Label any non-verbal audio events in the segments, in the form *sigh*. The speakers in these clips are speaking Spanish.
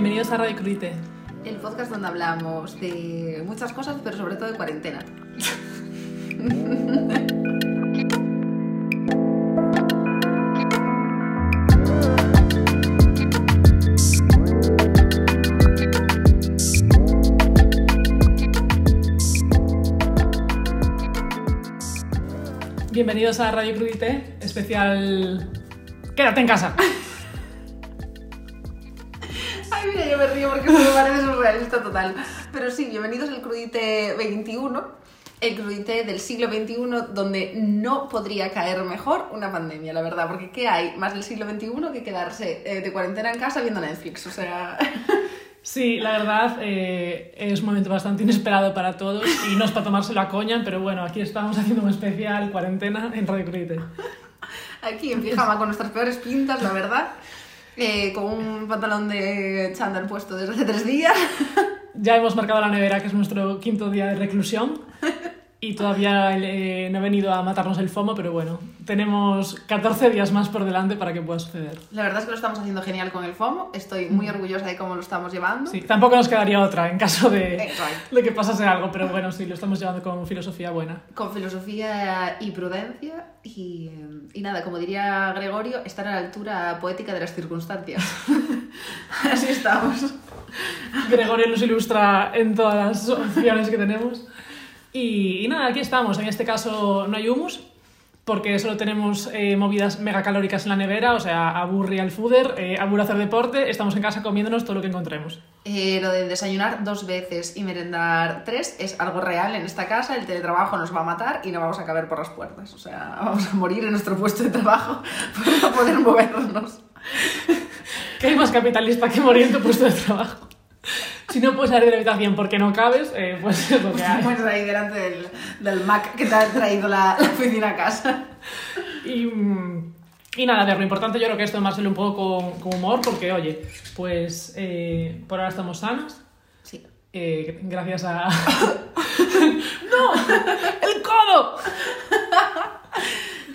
Bienvenidos a Radio Crudite. El podcast donde hablamos de muchas cosas, pero sobre todo de cuarentena. Bienvenidos a Radio Crudite, especial... Quédate en casa. Me río porque me parece surrealista total. Pero sí, bienvenidos al Crudite 21, el Crudite del siglo XXI, donde no podría caer mejor una pandemia, la verdad. Porque ¿qué hay más del siglo XXI que quedarse eh, de cuarentena en casa viendo Netflix? O sea... *laughs* Sí, la verdad eh, es un momento bastante inesperado para todos y no es para tomárselo a coña, pero bueno, aquí estamos haciendo un especial cuarentena en Radio Crudite. Aquí en pijama con nuestras peores pintas, la verdad. Eh, con un pantalón de chándal puesto desde hace tres días. Ya hemos marcado la nevera, que es nuestro quinto día de reclusión. *laughs* Y todavía eh, no he venido a matarnos el FOMO, pero bueno, tenemos 14 días más por delante para que pueda suceder. La verdad es que lo estamos haciendo genial con el FOMO. Estoy muy orgullosa de cómo lo estamos llevando. Sí, tampoco nos quedaría otra en caso de, de que pasase algo, pero bueno, sí, lo estamos llevando con filosofía buena. Con filosofía y prudencia. Y, eh, y nada, como diría Gregorio, estar a la altura poética de las circunstancias. *laughs* Así estamos. Gregorio nos ilustra en todas las opciones que tenemos. Y, y nada, aquí estamos. En este caso no hay humus, porque solo tenemos eh, movidas megacalóricas en la nevera, o sea, aburre al fooder, eh, aburre hacer deporte, estamos en casa comiéndonos todo lo que encontremos. Eh, lo de desayunar dos veces y merendar tres es algo real en esta casa. El teletrabajo nos va a matar y no vamos a caber por las puertas. O sea, *laughs* vamos a morir en nuestro puesto de trabajo *laughs* no poder movernos. *laughs* ¿Qué hay más capitalista que morir en tu puesto de trabajo? *laughs* Si no puedes salir de la habitación porque no cabes, eh, pues es lo que hay. Pues ahí delante del, del Mac que te ha traído la, la oficina a casa. Y, y nada, a ver, lo importante yo creo que esto tomárselo un poco con, con humor, porque oye, pues eh, por ahora estamos sanos, Sí. eh, gracias a... *laughs* *laughs* ¡No! ¡El codo!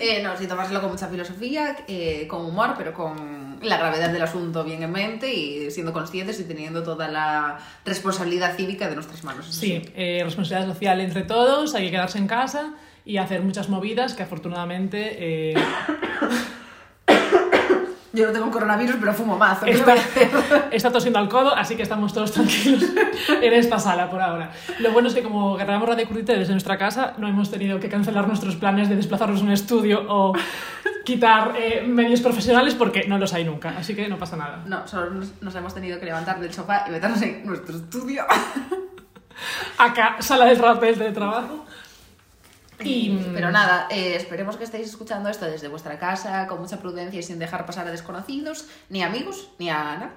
Eh, no, sí, tomárselo con mucha filosofía, eh, con humor, pero con la gravedad del asunto bien en mente y siendo conscientes y teniendo toda la responsabilidad cívica de nuestras manos. eso Sí, eh, responsabilidad social entre todos, hay que quedarse en casa y hacer muchas movidas que afortunadamente eh, Yo no tengo coronavirus, pero fumo mazo. ¿qué está, *laughs* está tosiendo al codo, así que estamos todos tranquilos *laughs* en esta sala por ahora. Lo bueno es que como grabamos Radio Crudite desde nuestra casa, no hemos tenido que cancelar nuestros planes de desplazarnos a un estudio o *laughs* quitar eh, medios profesionales porque no los hay nunca, así que no pasa nada. No, solo nos, nos hemos tenido que levantar del sofá y meternos en nuestro estudio. Acá, sala de rapel de trabajo. Y, Pero nada, eh, esperemos que estéis escuchando esto desde vuestra casa, con mucha prudencia y sin dejar pasar a desconocidos, ni amigos, ni a nada.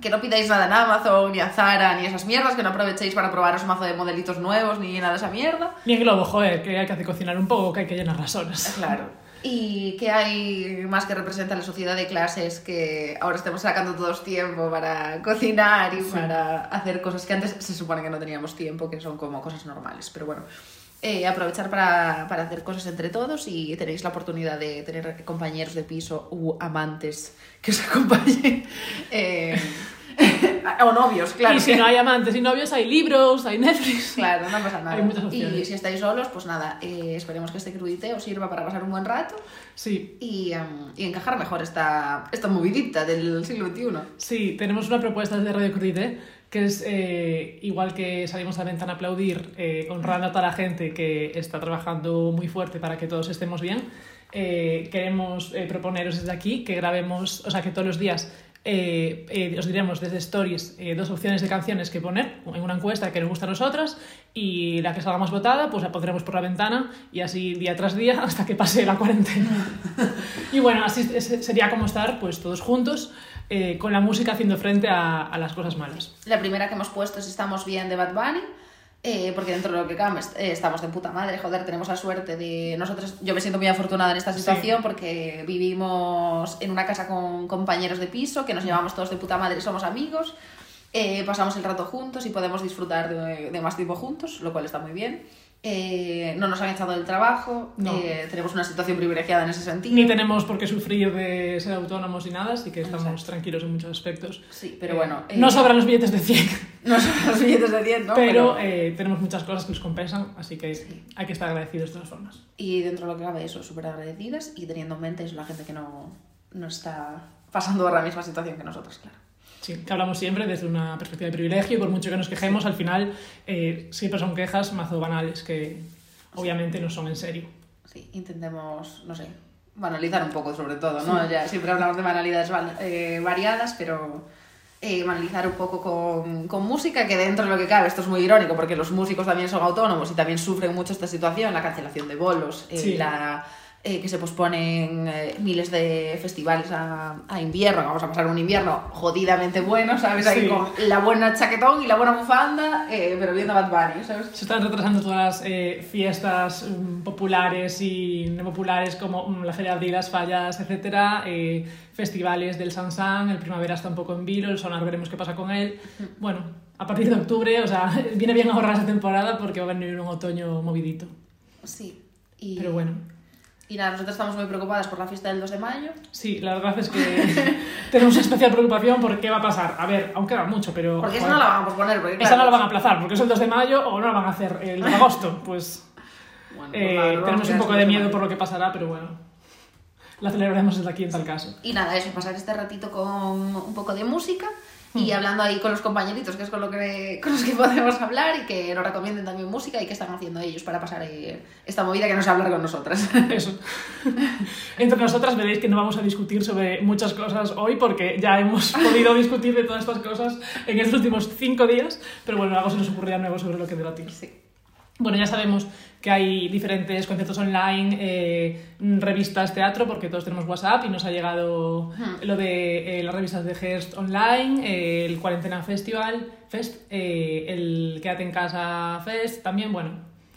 Que no pidáis nada en Amazon, ni a Zara, ni esas mierdas, que no aprovechéis para probaros un mazo de modelitos nuevos, ni nada de esa mierda. Ni en globo, joder, que hay que hacer cocinar un poco, que hay que llenar las horas. *laughs* Claro. Y que hay más que representa la sociedad de clases que ahora estamos sacando todos tiempo para cocinar y Sí. para hacer cosas que antes se supone que no teníamos tiempo, que son como cosas normales. Pero bueno, eh, aprovechar para, para hacer cosas entre todos y tenéis la oportunidad de tener compañeros de piso u amantes que os *laughs* acompañen. eh, o novios, claro. y si no hay amantes y novios, hay libros, hay Netflix. Claro, no pasa nada. Hay muchas y opciones. si estáis solos, pues nada, eh, esperemos que este crudite os sirva para pasar un buen rato Sí, y, em, y encajar mejor esta, esta movidita del siglo XXI. sí, tenemos una propuesta desde Radio Crudite que es eh, igual que salimos a la ventana a aplaudir, eh, honrando a toda la gente que está trabajando muy fuerte para que todos estemos bien. eh, queremos eh, proponeros desde aquí que grabemos, o sea, que todos los días eh, eh, os diremos desde Stories dos opciones de canciones que poner en una encuesta que nos gusta a nosotras y la que salga más votada, pues la pondremos por la ventana y así día tras día hasta que pase la cuarentena. *laughs* y bueno, así es- sería como estar pues todos juntos eh, con la música haciendo frente a, a las cosas malas. La primera que hemos puesto es Estamos bien de Bad Bunny. eh, porque dentro de lo que cabe eh, estamos de puta madre, joder, tenemos la suerte de nosotros, yo me siento muy afortunada en esta situación porque vivimos en una casa con compañeros de piso, que nos llevamos todos de puta madre y somos amigos, pasamos el rato juntos y podemos disfrutar de, de más tiempo juntos, lo cual está muy bien. Eh, no nos han echado del trabajo, No. eh, tenemos una situación privilegiada en ese sentido. Ni tenemos por qué sufrir de ser autónomos ni nada, así que estamos Exacto. tranquilos en muchos aspectos. Sí, pero bueno. eh, No sobran los billetes de 100, *laughs* no son los billetes de 10, ¿no? pero tenemos muchas cosas que nos compensan, así que Sí. hay que estar agradecidos de todas formas. Y dentro de lo que cabe, eso, súper agradecidas y teniendo en mente eso, la gente que no, no está pasando por la misma situación que nosotros, claro. Sí, que hablamos siempre desde una perspectiva de privilegio y por mucho que nos quejemos, al final eh, siempre son quejas mazo banales que obviamente no son en serio. Sí, intentemos, no sé, banalizar un poco sobre todo, ¿no? Ya siempre hablamos de banalidades eh, variadas, pero eh, banalizar un poco con, con música, que dentro de lo que cabe, esto es muy irónico, porque los músicos también son autónomos y también sufren mucho esta situación, la cancelación de bolos, eh, Sí. la, eh, que se posponen eh, miles de festivales a, a invierno, vamos a pasar un invierno jodidamente bueno, ¿sabes? Ahí Sí. con la buena chaquetón y la buena bufanda, eh, pero viendo Bad Bunny, ¿sabes? Se están retrasando todas las eh, fiestas mm, populares y no populares como mm, la Feria de Abril, las Fallas, etcétera, eh, festivales del Sansan, el Primavera está un poco en vilo, el Sonar veremos qué pasa con él. Bueno, a partir de octubre, o sea, *laughs* viene bien ahorrar esa temporada porque va a venir un otoño movidito. Sí. Y, Pero bueno, Y nada, nosotros estamos muy preocupadas por la fiesta del 2 de mayo. sí, la verdad es que *laughs* tenemos especial preocupación por qué va a pasar. A ver, aún queda mucho, pero... Porque esa no la van a posponer. Porque, esa claro, no la van a aplazar porque es el 2 de mayo o no la van a hacer el 2 de agosto. Pues Bueno, pues eh, nada, vamos tenemos un poco de el 2 miedo por lo que pasará, pero bueno, la celebraremos desde aquí en tal caso. Y nada, eso, pasar este ratito con un poco de música. Y hablando ahí con los compañeritos, que es con, lo que, con los que podemos hablar y que nos recomienden también música y qué están haciendo ellos para pasar esta movida que no se hablar con nosotras. *laughs* Eso. Entre nosotras veréis que no vamos a discutir sobre muchas cosas hoy porque ya hemos podido *laughs* discutir de todas estas cosas en estos últimos cinco días, pero bueno, algo se nos ocurrirá nuevo sobre lo que debatir. Sí. Bueno, ya sabemos que hay diferentes conciertos online, eh, revistas, teatro, porque todos tenemos WhatsApp y nos ha llegado lo de eh, las revistas de Hearst online, eh, el Cuarentena Festival, Fest, eh, el Quédate en Casa Fest, también, bueno,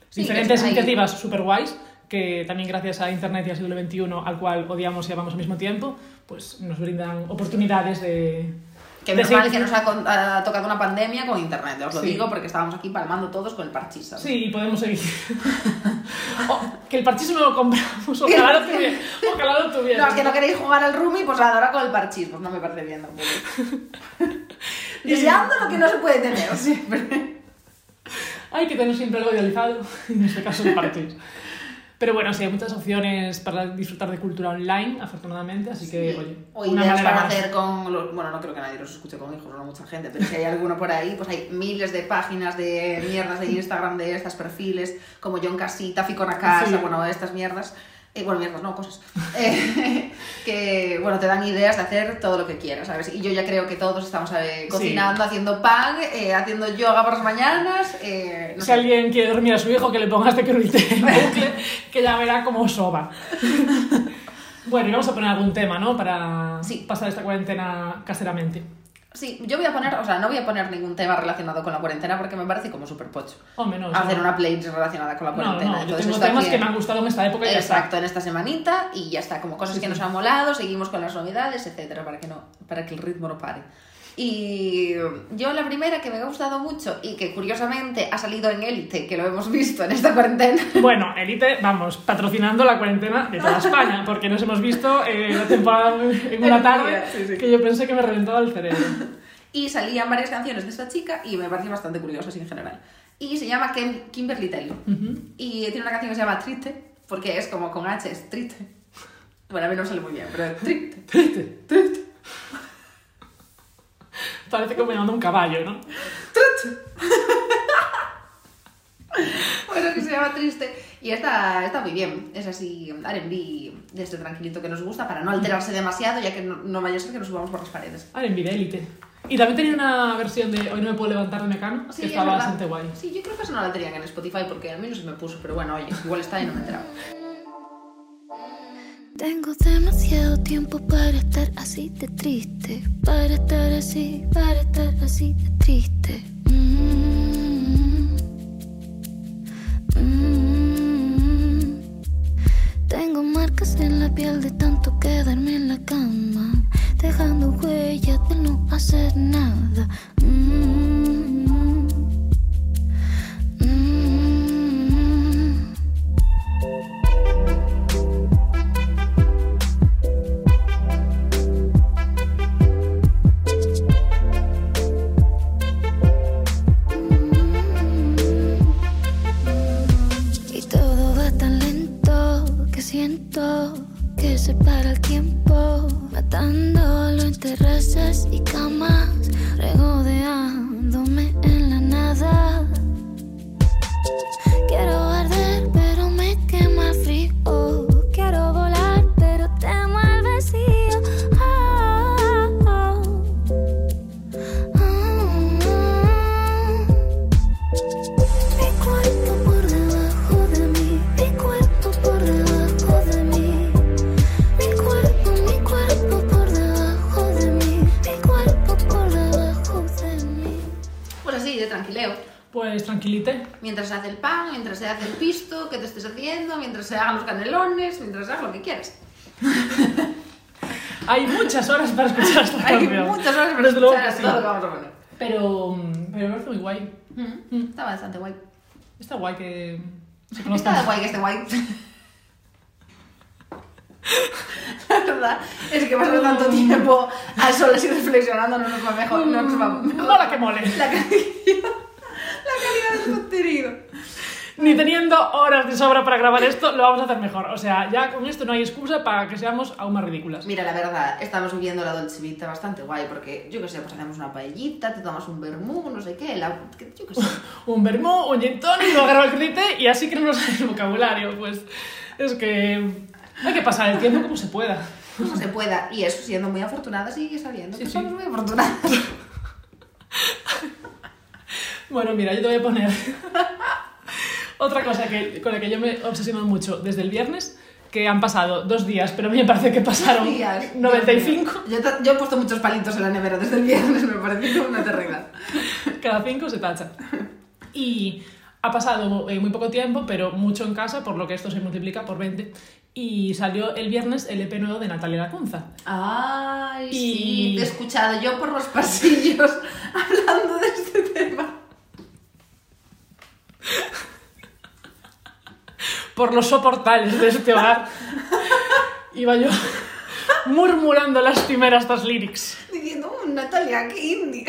Sí, diferentes iniciativas super guays que también gracias a Internet y al siglo XXI, al cual odiamos y amamos al mismo tiempo, pues nos brindan oportunidades de... Que menos mal que nos ha, tocado una pandemia con internet, os lo Sí. digo porque estábamos aquí palmando todos con el parchís. ¿sabes? Sí, y podemos seguir. *laughs* Que el parchís no lo compramos, ojalá lo *laughs* tuviera. Ojalá lo tuviera. No, es que no queréis jugar al Rumi, pues ahora con el parchís, pues no me parece bien tampoco. *laughs* Deseando lo que no se puede tener siempre. Hay que tener siempre algo idealizado, en este caso el parchís. Pero bueno, sí, hay muchas opciones para disfrutar de cultura online, afortunadamente, así que, oye, o una ideas para más. hacer con los- bueno no creo que nadie los escuche con hijos no mucha gente pero si hay alguno por ahí pues hay miles de páginas de mierdas de *laughs* Instagram de estas perfiles como John Casita Fico na casa Sí. bueno estas mierdas eh, bueno mierdas no cosas *laughs* Eh, que bueno te dan ideas de hacer todo lo que quieras sabes y yo ya creo que todos estamos eh, cocinando haciendo pan eh, haciendo yoga por las mañanas eh, no Si sé. alguien quiere dormir a su hijo, que le ponga cruite en *laughs* bucle, que ya verá cómo soba. *laughs* Bueno, y vamos a poner algún tema, ¿no? Para Sí. pasar esta cuarentena caseramente. Sí, yo voy a poner, o sea, no voy a poner ningún tema relacionado con la cuarentena porque me parece como súper pocho. Hacer ¿no? una playlist relacionada con la cuarentena. no, Entonces, tengo temas aquí- que me han gustado en esta época y ya está. Exacto, en esta semanita y ya está, como cosas Sí, que sí. nos han molado, seguimos con las novedades, etcétera, para que no, para que el ritmo no pare. Y yo la primera que me ha gustado mucho y que curiosamente ha salido en Élite, que lo hemos visto en esta cuarentena, *laughs* Bueno, Elite, vamos, patrocinando la cuarentena de toda España, porque nos hemos visto eh, la temporada en *laughs* una tarde sí, sí. que yo pensé que me reventaba el cerebro. *laughs* y salían varias canciones de esta chica y me parecen bastante curiosas en general. Y se llama Kim- Kimberly Taylor. Ujú. Y tiene una canción que se llama Triste, porque es como con H, es triste. Bueno, a mí no sale muy bien, pero es triste. Triste, triste. Parece como llamando un caballo, ¿no? *laughs* Bueno, que se llama Triste. Y está, está muy bien. Es así, R&B de este tranquilito que nos gusta para no alterarse demasiado, ya que no, no vaya a ser que nos subamos por las paredes. En vida Elite. Y también tenía una versión de Hoy no me puedo levantar de Mecano, Sí, que es estaba bastante guay. Sí, yo creo que eso no la tenían en Spotify porque a mí no se me puso, pero bueno, oye, igual está y no me he enterado. Tengo demasiado tiempo para estar así de triste, para estar así, para estar así de triste. Mm. Mm. Tengo marcas en la piel de tanto quedarme en la cama, dejando huellas de no hacer nada. Mm. Muchas horas para escuchar esta *laughs* Hay canción. muchas horas para Desde luego escuchar todo lo que vamos a poner. Pero, mm, pero me parece muy guay. Mm, Está bastante guay. Está guay que se Está conozcan. guay que esté guay. La verdad es que pasar tanto tiempo a solas y reflexionando no nos va mejor. No nos va mejor. Mola que mole. La calidad, la calidad del contenido. Ni teniendo horas de sobra para grabar esto, lo vamos a hacer mejor. O sea, ya con esto no hay excusa para que seamos aún más ridículas. Mira, la verdad, estamos viviendo la Dolce Vita bastante guay porque, yo qué sé, pues hacemos una paellita, te tomas un vermú, no sé qué, la, que- yo qué sé. *laughs* Un vermú, un gin tonic, luego agarro el crite y así que *laughs* no el vocabulario. Pues es que hay que pasar el tiempo como se pueda. Como se pueda. Y eso, siendo muy afortunada, sigue sabiendo Sí, que sí. somos muy afortunadas. *laughs* Bueno, mira, yo te voy a poner otra cosa que, con la que yo me he obsesionado mucho desde el viernes, que han pasado dos días, pero a mí me parece que pasaron Días, 95. Dios mío. Yo, yo he puesto muchos palitos en la nevera desde el viernes, me parece una terrible. Cada cinco se tacha. Y ha pasado eh, muy poco tiempo, pero mucho en casa, por lo que esto se multiplica por 20. Y salió el viernes el EP nuevo de Natalia Lacunza. Ay, Y- sí, te he escuchado yo por los pasillos *laughs* hablando de este tema. Por los soportales de este hogar. Iba yo murmurando las primeras estas lyrics. Diciendo, "Uh, Natalia, qué indie.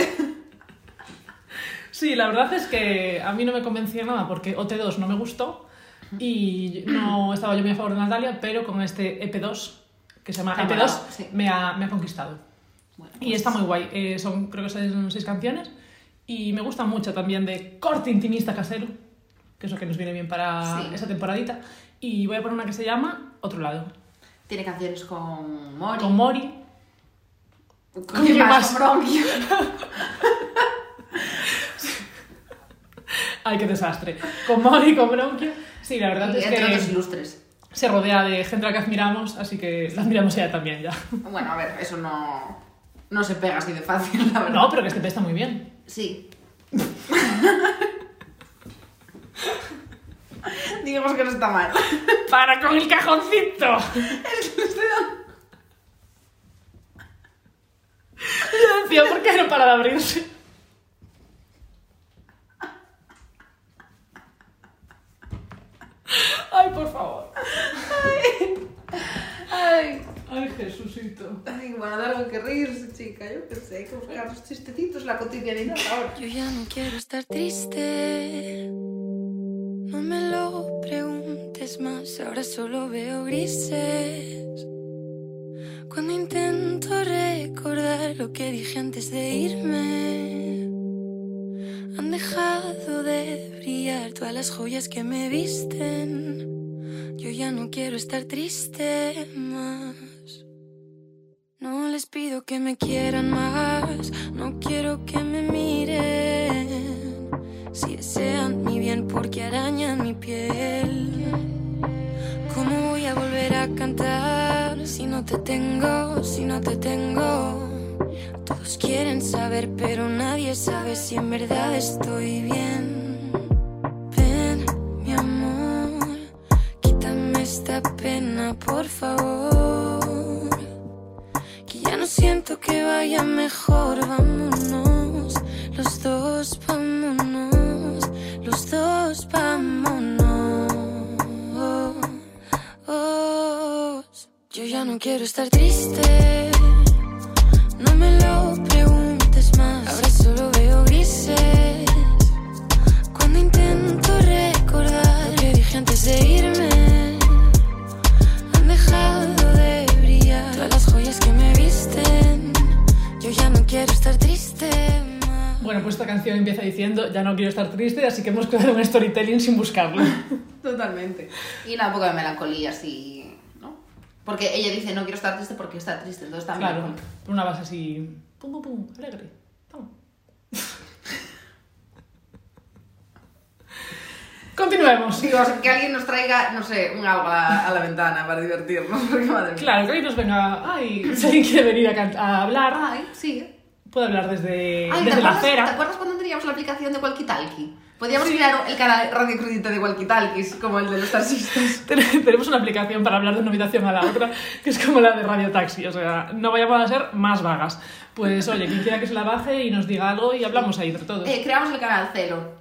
Sí, la verdad es que a mí no me convencía nada porque OT2 no me gustó y no estaba yo muy a favor de Natalia, pero con este EP2, que se llama Está EP2, molado, sí. me, ha, me ha conquistado. Bueno, Y está muy guay. Eh, son, creo que son seis canciones. Y me gusta mucho también de corte intimista casero, que es lo que nos viene bien para Sí. esa temporadita. Y voy a poner una que se llama Otro lado. Tiene canciones con Mori. Con Mori. con, con ¿qué más? Con. *laughs* Ay, qué desastre. Con Mori, con Bronquio. Sí, la verdad Y es entre otros que ilustres. se rodea de gente a la que admiramos, así que la admiramos ella también ya. Bueno, a ver, eso no, no se pega así de fácil, la verdad. No, pero que este EP está muy bien. Sí. *laughs* Digamos que no está mal. *laughs* ¡Para con el cajoncito! Yo decía, ¿por qué no para de abrirse? Ay, por favor. Ay, Ay, Jesucito. ay, bueno, de algo que reírse, chica. Yo qué sé, hay que buscar los chistecitos, la cotidianidad ahora. Yo ya no quiero estar triste. No me lo preguntes más, ahora solo veo grises. Cuando intento recordar lo que dije antes de irme, han dejado de brillar todas las joyas que me visten. Yo ya no quiero estar triste más. No les pido que me quieran más, no quiero que me miren. Si desean mi bien porque arañan mi piel. ¿Cómo voy a volver a cantar si no te tengo, si no te tengo? Todos quieren saber, pero nadie sabe si en verdad estoy bien. Ven, mi amor, quítame esta pena, por favor. Que ya no siento que vaya mejor, vámonos. Los dos, vámonos los dos vámonos. Yo ya no quiero estar triste, no me lo preguntes más. Ahora solo veo grises cuando intento recordar lo que dije antes de irme. Han dejado de brillar todas las joyas que me visten. Yo ya no quiero estar canción empieza diciendo ya no quiero estar triste, así que hemos creado un storytelling sin buscarlo. *laughs* Totalmente. Y nada, un poco de melancolía, así, ¿no? Porque ella dice, no quiero estar triste porque está triste, entonces está Claro, por una base así, pum, pum, pum, alegre. Toma. *laughs* Continuemos. Digo, que alguien nos traiga, no sé, un algo a, a la ventana para divertirnos, *laughs* porque madre mía. Claro, que hoy nos venga, ay, si alguien quiere venir a hablar, Ay, sí. Puede hablar desde, Ay, ¿te desde la acuerdas, ¿Te acera. acuerdas cuando teníamos la aplicación de Walkie Talkie? Podríamos Sí. crear el canal Radio Crudite de Walkie Talkies, como el de los taxistas. *laughs* Ten- Tenemos una aplicación para hablar de una habitación a la otra, que es como la de Radio Taxi, o sea, no vayamos a ser más vagas. Pues oye, quien quiera que se la baje y nos diga algo y hablamos ahí entre todos. Eh, creamos el canal Celo.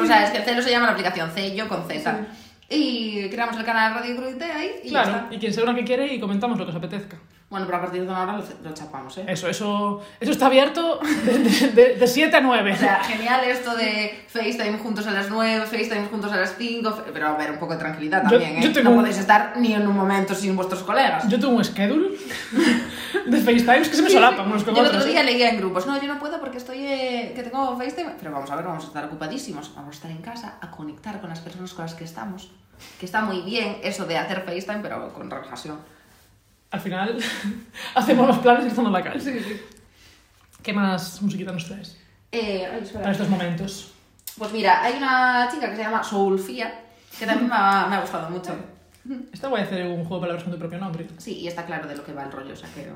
O sea, es que Celo se llama la aplicación, C, yo con Z. Y creamos el canal Radio Crudite ahí y ya claro, está. y quien se una que quiere y comentamos lo que os apetezca. Bueno, pero a partir de una hora lo, lo chapamos, ¿eh? Eso, eso, eso está abierto de 7 a 9. O sea, genial esto de FaceTime juntos a las 9, FaceTime juntos a las 5, pero a ver, un poco de tranquilidad Yo- también, ¿eh? yo tengo no un- podéis estar ni en un momento sin vuestros colegas. Yo tengo un schedule de FaceTimes que se me solapan unos con Yo el otro ¿eh? día leía en grupos, no, yo no puedo porque estoy, eh, que tengo FaceTime, pero vamos a ver, vamos a estar ocupadísimos, vamos a estar en casa a conectar con las personas con las que estamos, que está muy bien eso de hacer FaceTime, pero con relajación. Al final *laughs* hacemos los planes estando en la calle. Sí, sí. ¿Qué más musiquita nos traes Eh, ay, para estos momentos? Pues mira, hay una chica que se llama Soulfia, que también me ha, me ha gustado mucho. Esta voy a hacer un juego de palabras con tu propio nombre. Sí, y está claro de lo que va el rollo, o sea que...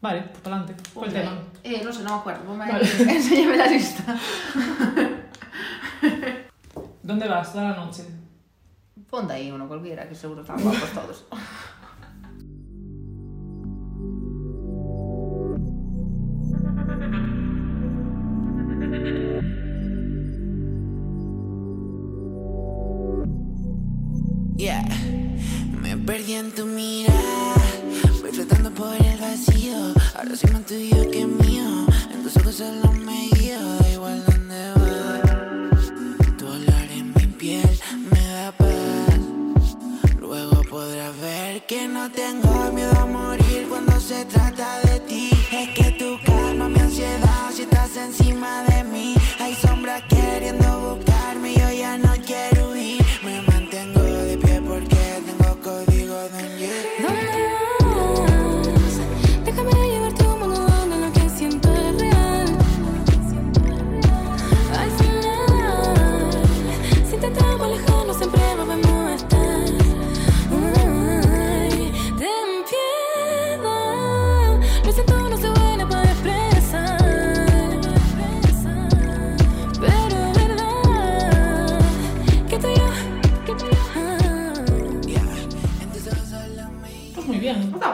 Vale, pues para adelante. ¿Cuál Ok. tema? Eh, no sé, no me acuerdo. Vale. *laughs* enséñame la lista. ¿Dónde vas toda la noche? Ponte ahí uno cualquiera, que seguro están guapos todos. *laughs* Yeah, me perdí en tu mirada, voy flotando por el vacío. Ahora soy más tuyo que mío, en tus ojos solo me guío, da igual donde vas. Tu olor en mi piel me da paz. Luego podrás ver que no tengo miedo a morir cuando se trata de ti. Es que tú calma mi ansiedad si estás encima de mí. Hay sombras queriendo buscarme, yo ya no quiero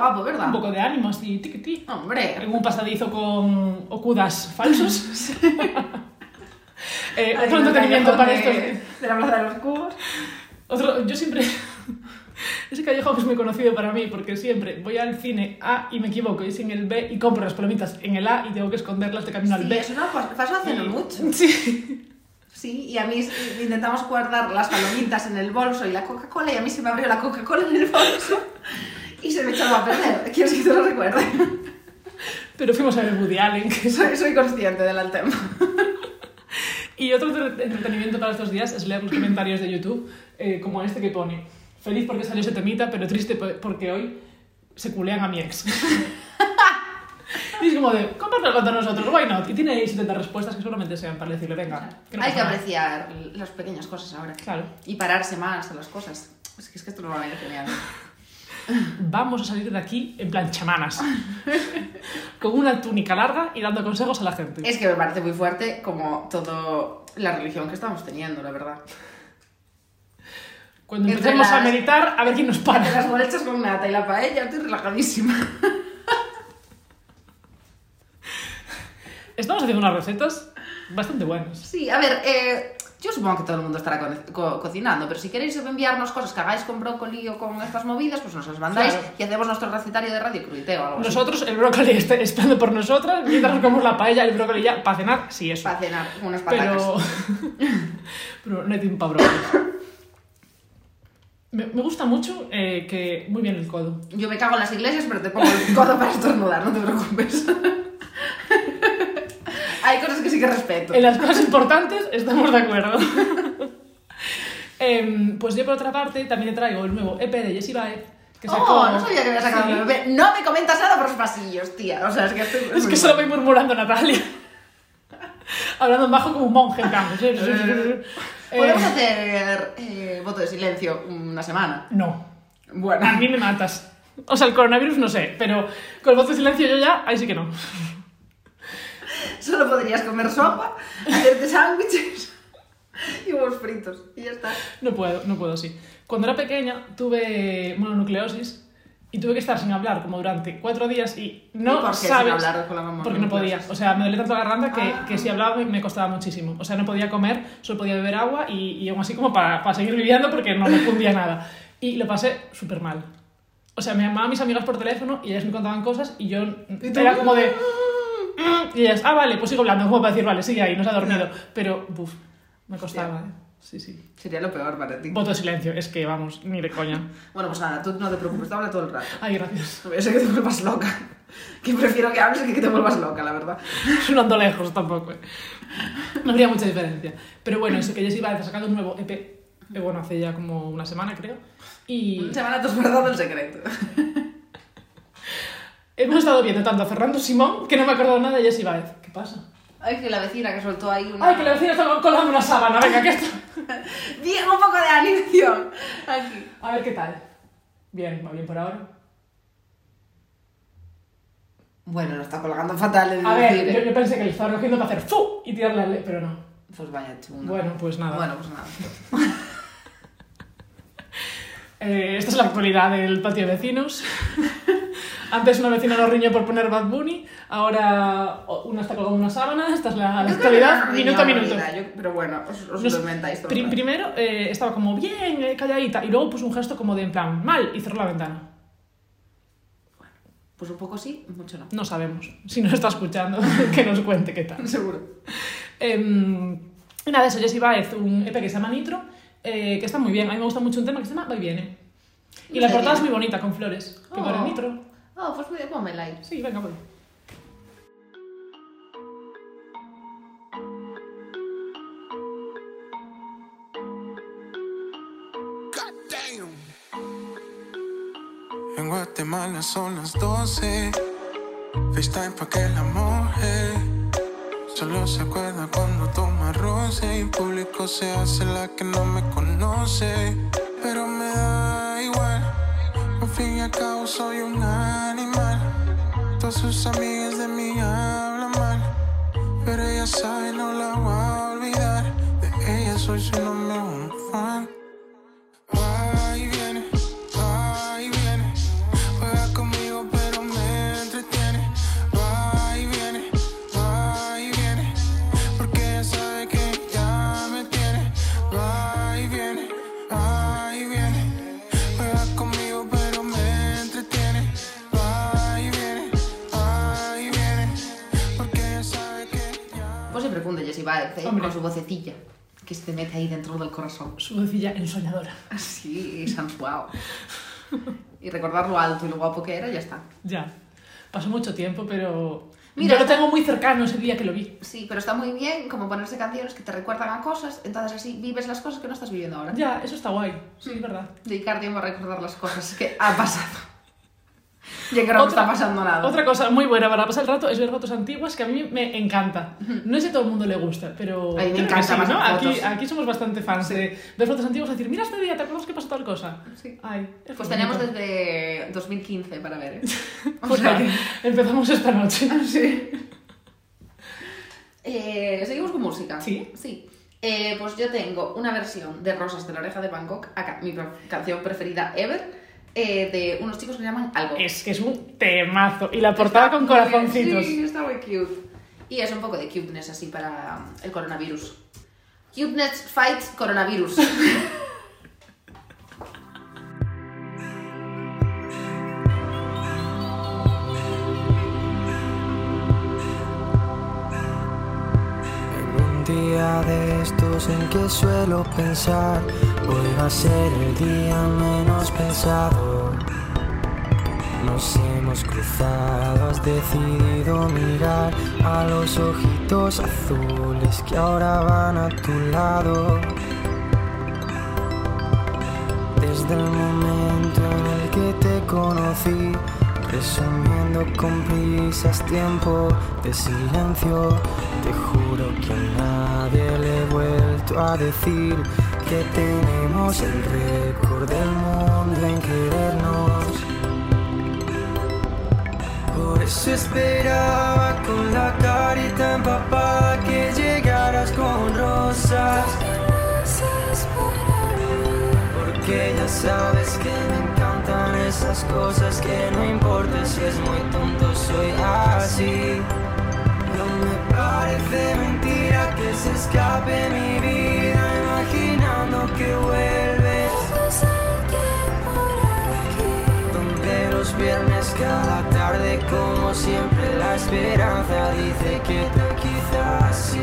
guapo, ¿verdad? Un poco de ánimo así, tiquití. Hombre. En un pasadizo con okudas falsos. *laughs* *laughs* eh, otro entretenimiento para de- estos. De la Plaza de los Cubos. Otro, yo siempre. *laughs* Ese callejón es muy conocido para mí porque siempre voy al cine A y me equivoco y es en el B y compro las palomitas en el A y tengo que esconderlas de camino al Sí, B. eso no pas- pasó hace no mucho. Sí. Sí, y a mí intentamos guardar las palomitas en el bolso y la Coca-Cola y a mí se me abrió la Coca-Cola en el bolso y se me echaba a perder. *laughs* ¿Quieres que te lo recuerde? Pero fuimos a ver Woody Allen. que Soy, soy consciente del tema. Y otro entre- entretenimiento para estos días es leer los comentarios de YouTube, eh, como este que pone: Feliz porque salió ese temita, pero triste po- porque hoy se culean a mi ex. y es como de, compártelo con nosotros, why not? Y tiene ahí 70 respuestas que seguramente sean para decirle, venga. que no Hay que nada". apreciar las pequeñas cosas ahora. Claro. Y pararse más a las cosas. Es que, es que esto no va a ir genial. Vamos a salir de aquí en plan chamanas. con una túnica larga y dando consejos a la gente. Es que me parece muy fuerte como todo la religión que estamos teniendo, la verdad. Cuando entre empecemos a meditar, a ver quién nos para. Las bolechas con nata y la paella, estoy relajadísima. Estamos haciendo unas recetas bastante buenas. Sí, a ver, eh, yo supongo que todo el mundo estará co- co- cocinando, pero si queréis enviarnos cosas que hagáis con brócoli o con estas movidas, pues nos las mandáis Claro. y hacemos nuestro recetario de radio cruditeo o algo así. Nosotros, el brócoli está esperando por nosotras, mientras comemos la paella, el brócoli ya, para cenar, sí, eso. Para cenar unas patacas. Pero. *laughs* pero no hay tiempo para brócoli. Me, me gusta mucho eh, que. Muy bien el codo. Yo me cago en las iglesias, pero te pongo el codo para estornudar, no te preocupes. *laughs* Hay cosas que sí que respeto. En las cosas importantes estamos de acuerdo. *laughs* Em, pues yo por otra parte también te traigo el nuevo EP de Jessie Baez. Que sacó... Oh, no sabía que había sacado Sí. un bebé. No me comentas nada por los pasillos, tía. O sea, es que estoy. Es que solo voy murmurando Natalia. Hablando en bajo como un monje en cambio. Sí. Podemos Eh, hacer eh, voto de silencio una semana. No. Bueno. A mí me matas. O sea, el coronavirus no sé, pero con el voto de silencio yo ya, ahí sí que no. Solo podrías comer sopa, hacerte sándwiches y huevos fritos. Y ya está. No puedo, no puedo, sí. Cuando era pequeña tuve mononucleosis y tuve que estar sin hablar como durante cuatro días y no ¿Y por qué sin sabes... hablar con la mamá? Porque no podía. O sea, me dolía tanto la garganta que, Ah. que si hablaba me, me costaba muchísimo. O sea, no podía comer, solo podía beber agua y, y aún así como para, para seguir viviendo porque no me fundía nada. Y lo pasé súper mal. O sea, me llamaban mis amigas por teléfono y ellas me contaban cosas y yo era como de... "Mm", Y ellas, ah, vale, pues sigo hablando, como para decir, vale, sigue ahí, no se ha dormido. Pero, buf, me costaba, ¿eh? Sí, sí. Sería lo peor para ti. Voto de silencio, es que vamos, ni de coña. Bueno, pues nada, tú no te preocupes, tú habla todo el rato. Ay, gracias. Yo sé que te vuelvas loca. Que prefiero que hables que que te vuelvas loca, la verdad. *laughs* Sonando lejos tampoco. ¿eh? No habría mucha diferencia. Pero bueno, eso que Jessie Baez ha sacado un nuevo EP, eh, bueno, hace ya como una semana creo. Y Semana te has guardado el secreto. Hemos estado viendo tanto a Fernando Simón que no me he acordado nada de Jessie Baez. ¿Qué pasa? Ay, que la vecina que soltó ahí una... Ay, que la vecina está colgando una sábana, venga, que esto. *laughs* Bien, un poco de animación. Aquí. A ver qué tal. Bien, va bien por ahora. Bueno, lo está colgando fatal A ver, yo, yo pensé que le estaba cogiendo para hacer ¡fu! y tirarle al... pero no. Pues vaya chunga. Bueno, pues nada. Bueno, pues nada. *laughs* Eh, esta es la actualidad del patio de vecinos. *laughs* Antes una vecina nos riñó por poner Bad Bunny, ahora una está colgando una sábana, esta es la, actualidad minuto a minuto. yo- pero bueno, os, os Nos- inventáis todo. primero eh, estaba como bien, eh, calladita, y luego puso un gesto como de en plan, mal, y cerró la ventana. Pues un poco sí, mucho no. No sabemos. Si nos está escuchando, *laughs* que nos cuente qué tal. Seguro. Y nada, eso, Jessie Baez, un EP que se llama Nitro, eh, que está muy bien. A mí me gusta mucho un tema que se llama Va y Viene. Y la portada es muy bonita, con flores. Que Oh. pone Nitro. Oh, pues pónmela ahí. Sí, venga, voy. En Guatemala son las 12. FaceTime pa' que la moje. Solo se acuerda cuando toma roce. Y público se hace la que no me conoce. Al fin y al cabo soy un animal. Todas sus amigas de mí hablan mal. Pero ella sabe, no la voy a olvidar. De ella soy su vocecilla. Que se te mete ahí dentro del corazón. Su vocecilla ensoñadora. Así, sensual. Y recordar lo alto y lo guapo que era, ya está. Ya. Pasó mucho tiempo, pero. Mira, yo lo tengo muy cercano ese día que lo vi. Sí, pero está muy bien como ponerse canciones que te recuerdan a cosas, entonces así vives las cosas que no estás viviendo ahora. Ya, eso está guay. Sí, es verdad. Dedicar tiempo a recordar las cosas que ha pasado. Ya que no me está pasando nada. Otra cosa muy buena para pasar el rato es ver fotos antiguas que a mí me encanta. No sé si a todo el mundo le gusta, pero. A mí me encanta sí, más ¿no? Aquí, somos bastante fans de ver fotos antiguas y decir, mira este día, ¿te acuerdas que pasó tal cosa? Sí. Ay, es Pues bonito. tenemos desde 2015 para ver, ¿eh? *laughs* O Pues sea que- empezamos esta noche. Sí. *laughs* Eh, Seguimos con música. Sí. Sí. Eh, pues yo tengo una versión de Rosas de la Oreja de Bangkok, acá, mi canción preferida ever, eh, de unos chicos que se llaman Algo. Es que es un temazo. Y la portada con corazoncitos. Sí, está muy cute. Y es un poco de cuteness así para el coronavirus. Cuteness fights coronavirus. *laughs* En un día de estos en que suelo pensar, hoy va a ser el día menos pensado. Nos hemos cruzado, has decidido mirar a los ojitos azules que ahora van a tu lado. Desde el momento en el que te conocí, resumiendo con prisas tiempo de silencio, te juro que a nadie le he vuelto a decir que tenemos el récord del mundo en querernos. Por eso esperaba con la carita empapada que llegaras con rosas. Porque ya sabes que me encantan esas cosas que no importa si es muy tonto, soy así. No me parece mentira que se escape mi vida imaginando que vuelves. Donde los viernes cada tarde como siempre la esperanza dice que quizás sí.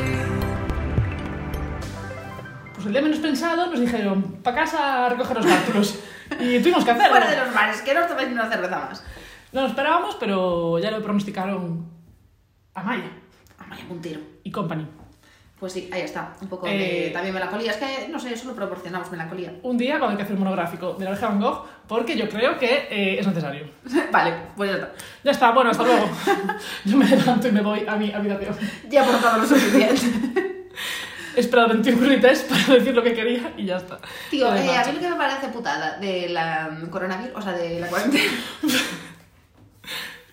Pues el día menos pensado nos dijeron, para casa a recoger los bártulos. Y tuvimos que hacerlo. Fuera de los bares, que no os toméis ni una cerveza más. No lo esperábamos, pero ya lo pronosticaron a Maya Amaya Puntero. y company. Pues sí, ahí está. Un poco Eh, de también melancolía. Es que, no sé, solo proporcionamos melancolía. Un día cuando hay que hacer un monográfico de la oreja de Van Gogh, porque yo creo que eh, es necesario. *laughs* vale, pues ya está. Ya está, bueno, hasta luego. *laughs* yo me levanto y me voy a mi habitación. Ya he aportado lo suficiente. *laughs* He esperado 21 crudités para decir lo que quería y ya está. Tío, eh, a mí lo que me parece putada de la coronavirus, o sea, de la cuarentena,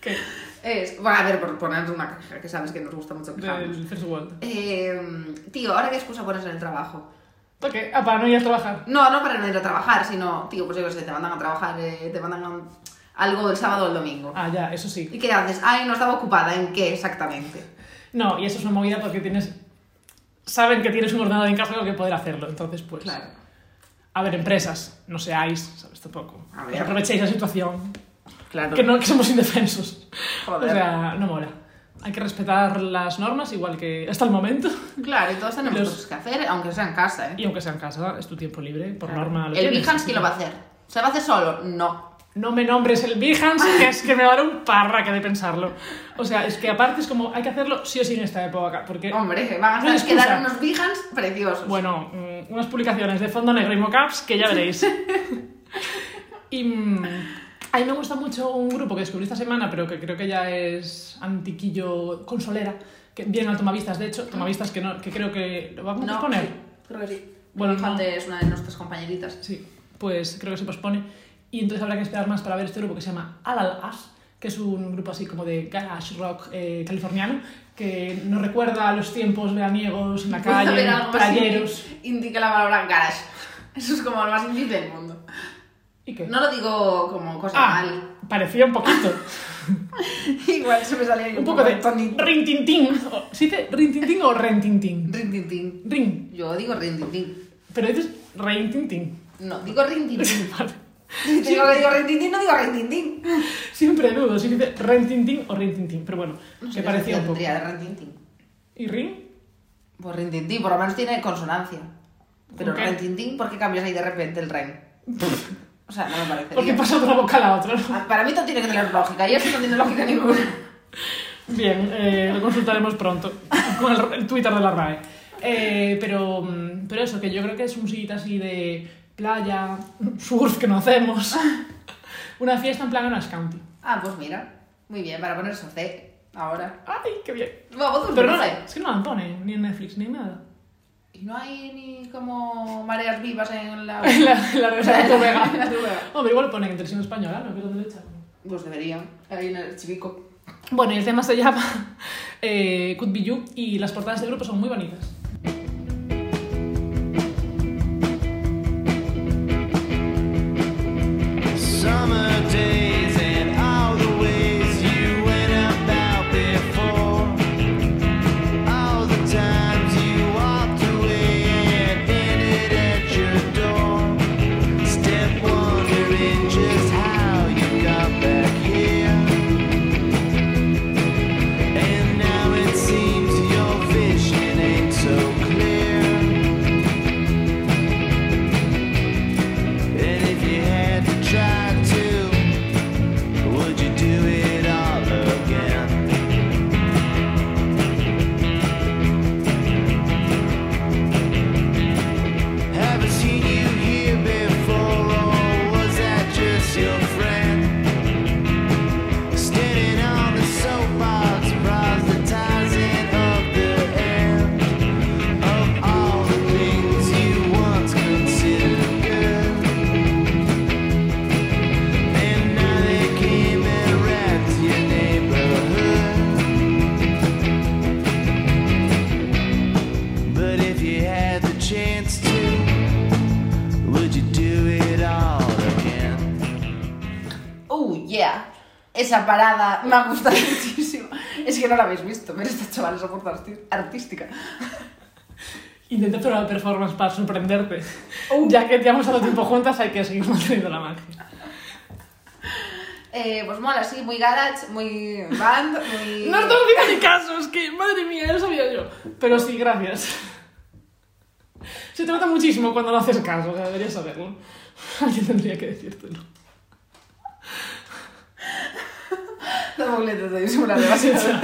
¿Qué? Es... Bueno, a ver, por poner una caja, que sabes que nos gusta mucho quejarnos. Del First World. Eh, tío, ahora qué excusa pones en el trabajo. ¿Para qué? Ah, para no ir a trabajar. No, no para no ir a trabajar, sino, tío, pues yo qué sé, te mandan a trabajar, eh, te mandan a- algo el sábado o el domingo. Ah, ya, eso sí. ¿Y qué haces? Ay, no estaba ocupada, ¿en qué exactamente? No, y eso es una movida porque tienes... Saben que tienes un ordenador en casa con que poder hacerlo, entonces pues... Claro. A ver, empresas, no seáis, ¿sabes? Tampoco. A ver. Aprovechéis la situación. Claro. Que, no, que somos indefensos. Joder. O sea, no mola. Hay que respetar las normas igual que hasta el momento. Claro, y todos tenemos Los- cosas que hacer, aunque sea en casa, ¿eh? Y aunque sea en casa, es tu tiempo libre, por Claro. norma. ¿El. Behance quién lo va a hacer? ¿Se va a hacer solo? No. No me nombres el Behance, que es que me va a dar un parraque de pensarlo. O sea, es que aparte es como, hay que hacerlo sí o sí en esta época, porque... Hombre, van a No hay tener que dar excusa. unos Behance preciosos. Bueno, mm, unas publicaciones de fondo negro y mockups que ya veréis. *laughs* y mm, a mí me gusta mucho un grupo que descubrí esta semana, pero que creo que ya es antiquillo consolera, que viene al Tomavistas, de hecho, Tomavistas que, no, que creo que lo vamos a no, poner. sí, creo que sí. Bueno, no. es una de nuestras compañeritas. Sí, pues creo que se pospone. Y entonces habrá que esperar más para ver este grupo que se llama Alal As, que es un grupo así como de garage rock eh, californiano, que nos recuerda a los tiempos veraniegos en la calle, playeros. indi- Indica la palabra garage. Eso es como lo más indie del mundo. ¿Y qué? No lo digo como cosa Ah, mal. parecía un poquito. *laughs* Igual se me salía ahí un poco de tonito. rintintín. ¿Se dice rintintín o rentintín? Rintintín. Rin. Yo digo rintintín. Pero dices reintintín. No, digo rintintín. *laughs* Vale. digo que digo rintintín, no digo rintintín. Siempre dudo si dice rentintín o rintintín. Pero bueno, No sé parecía un poco. de rintintín. ¿Y rin? Pues rintintín, por lo menos tiene consonancia. Pero ¿Con qué? rintintín, ¿por qué cambias ahí de repente el ren? *laughs* O sea, no me parece. Porque pasa de una boca a la otra. ¿no? Para mí todo tiene que tener lógica, y esto no tiene lógica ninguna. Bien, eh, lo consultaremos pronto con el, el Twitter de la RAE. Eh, pero, mm, pero eso, que yo creo que es un sitio así de playa, surf que no hacemos. Una fiesta en plan Orange County. Ah, pues mira, muy bien, para a hacer ahora. ¡Ay, qué bien! Vamos, Pero no, es que no la ponen ni en Netflix ni en nada. Y no hay ni como mareas vivas en la... *laughs* En la, la reserva de tu Vega. *laughs* En la tu Vega. Hombre, igual ponen en televisión española, ¿no? Que es donde lo echan. Pues deberían, ahí en el chivico. Bueno, y el tema se llama *laughs* eh, Could Be You y las portadas del grupo son muy bonitas. Esa parada me ha gustado muchísimo. Es que no la habéis visto, pero esta chaval es artística. Intenta hacer una performance para sorprenderte. Ya que llevamos tanto tiempo juntas, hay que seguir manteniendo la magia. Eh, pues mola, sí, muy garage, muy band, muy... *laughs* No estamos haciendo ni caso, es que, madre mía, ya lo sabía yo. Pero sí, gracias. Se trata muchísimo cuando no haces caso, o sea, deberías saberlo. *laughs* Alguien tendría que decírtelo. Tampoco le intento disimular demasiado.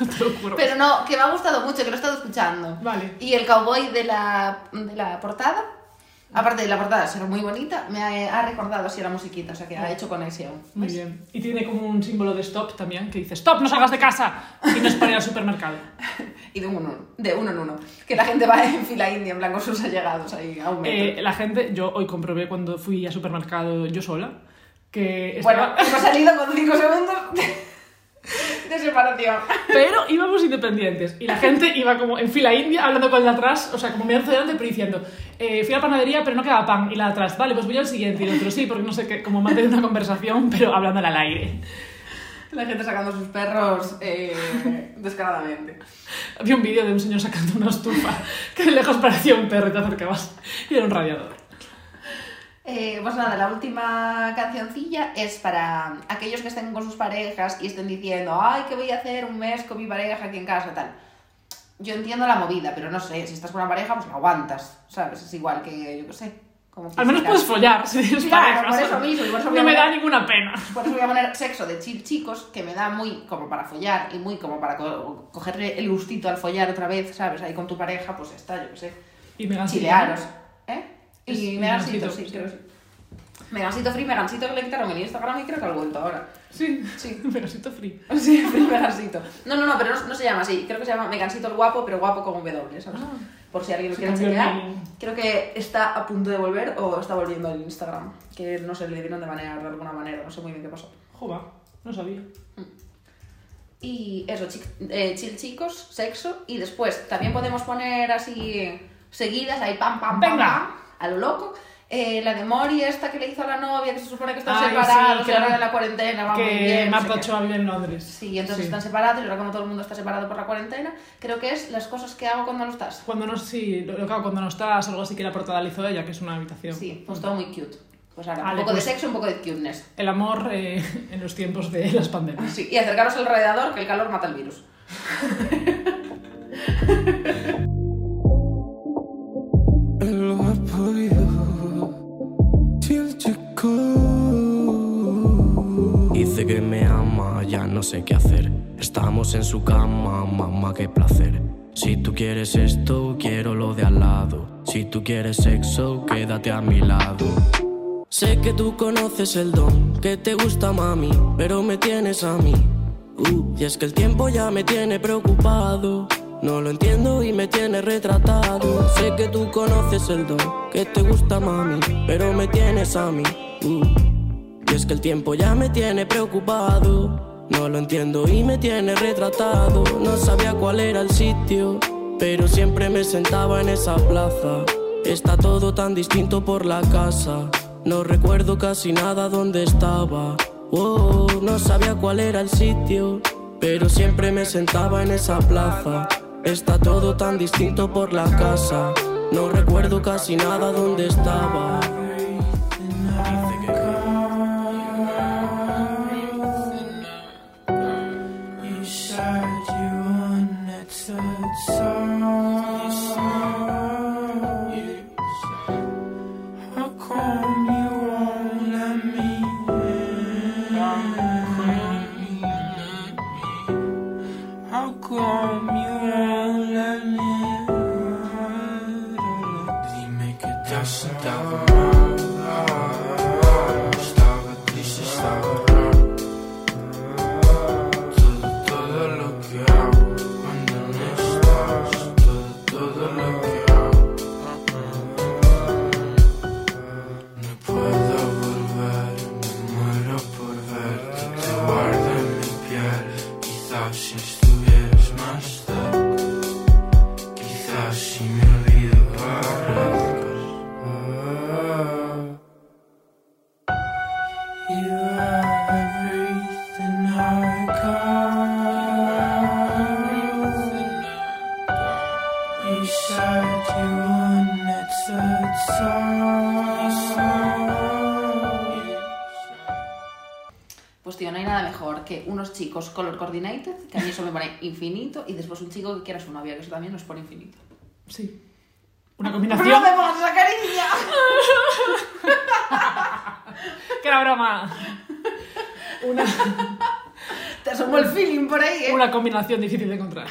No te lo juro. Pero no, que me ha gustado mucho, que lo he estado escuchando. Vale. Y el cowboy de la, de la portada, aparte de la portada ser muy bonita, me ha, ha recordado así a la musiquita, o sea que ha hecho conexión. Muy ¿ves? bien. Y tiene como un símbolo de stop también, que dice, stop, no salgas de casa. Y no es para ir al supermercado. *laughs* Y de uno, en uno, de uno en uno. Que la gente va en fila india, en plan con sus allegados ahí a un metro. Eh, la gente, yo hoy comprobé cuando fui al supermercado yo sola, que bueno, estaba... hemos salido con 5 segundos de separación. Pero íbamos independientes y la gente iba como en fila india hablando con el de atrás, o sea, como mirando hacia delante, pero diciendo, eh, fui a la panadería pero no quedaba pan. Y la de atrás, vale, pues voy al siguiente. Y el otro, sí, porque no sé qué, como mantener una conversación, pero hablándola al aire. La gente sacando sus perros eh, descaradamente. Había un vídeo de un señor sacando una estufa que de lejos parecía un perro y te acercabas y era un radiador. Eh, pues nada, la última cancioncilla es para aquellos que estén con sus parejas y estén diciendo, ay, ¿qué voy a hacer un mes con mi pareja aquí en casa? Tal. Yo entiendo la movida, pero no sé, si estás con una pareja, pues lo aguantas, ¿sabes? Es igual que, yo qué sé. Como Al menos puedes follar si tienes Claro, pareja. por eso mismo, por eso no a me da poner- ninguna pena. Por eso voy a poner sexo de chicos, que me da muy como para follar y muy como para co- cogerle el gustito al follar otra vez, ¿sabes? Ahí con tu pareja, pues está, yo qué sé. Y Megancito. Chilearos. Es- Y Megancito, sí, creo sí. Megancito Free, Megancito que le quitaron el Instagram y creo que ha vuelto ahora. Sí, Sí. *laughs* Megancito free. *laughs* Sí, Free Megancito. No, no, no, pero no, no se llama así. Creo que se llama Megancito el guapo, pero guapo con W, ¿sabes? Ah. Por si alguien lo quiere naming. Creo que está a punto de volver o está volviendo al Instagram. Que no sé, le dieron de manera, de alguna manera, no sé muy bien qué pasó. Jova, no sabía. Y eso, eh, chill chicos, sexo. Y después también podemos poner así seguidas, ahí pam, pam, pam, Venga. pam, a lo loco. Eh, la de Mori, esta que le hizo a la novia, que se supone que están Ay, separados, sí, que ahora en la cuarentena va muy que bien. no sé Marta. Ochoa vive en Londres. Sí, entonces Sí. están separados y ahora como todo el mundo está separado por la cuarentena, creo que es las cosas que hago cuando no estás. Cuando no, sí, lo, que hago cuando no estás, algo así que la portada la hizo ella, que es una habitación. Sí, pues todo muy cute. Pues ahora, un poco pues- de sexo, un poco de cuteness. El amor eh, en los tiempos de las pandemias. Sí, y acercaros al radiador, que el calor mata el virus. *laughs* que me ama, ya no sé qué hacer. Estamos en su cama, mamá, qué placer. Si tú quieres esto, quiero lo de al lado. Si tú quieres sexo, quédate a mi lado. Sé que tú conoces el don, que te gusta mami, pero me tienes a mí. Uh, y es que el tiempo ya me tiene preocupado. No lo entiendo y me tiene retratado. Sé que tú conoces el don, que te gusta mami, pero me tienes a mí. Uh, y es que el tiempo ya me tiene preocupado. No lo entiendo y me tiene retratado. No sabía cuál era el sitio, pero siempre me sentaba en esa plaza. Está todo tan distinto por la casa. No recuerdo casi nada dónde estaba. Oh, no sabía cuál era el sitio, pero siempre me sentaba en esa plaza. Está todo tan distinto por la casa. No recuerdo casi nada dónde estaba. outside. Color coordinated, que a mí eso me pone infinito, y después un chico que quiera su novia, que eso también nos pone infinito. Sí. Una ¡No combinación. me pongas esa cariña! que era broma. Una, Te asomó el feeling por ahí, ¿eh? una combinación difícil de encontrar.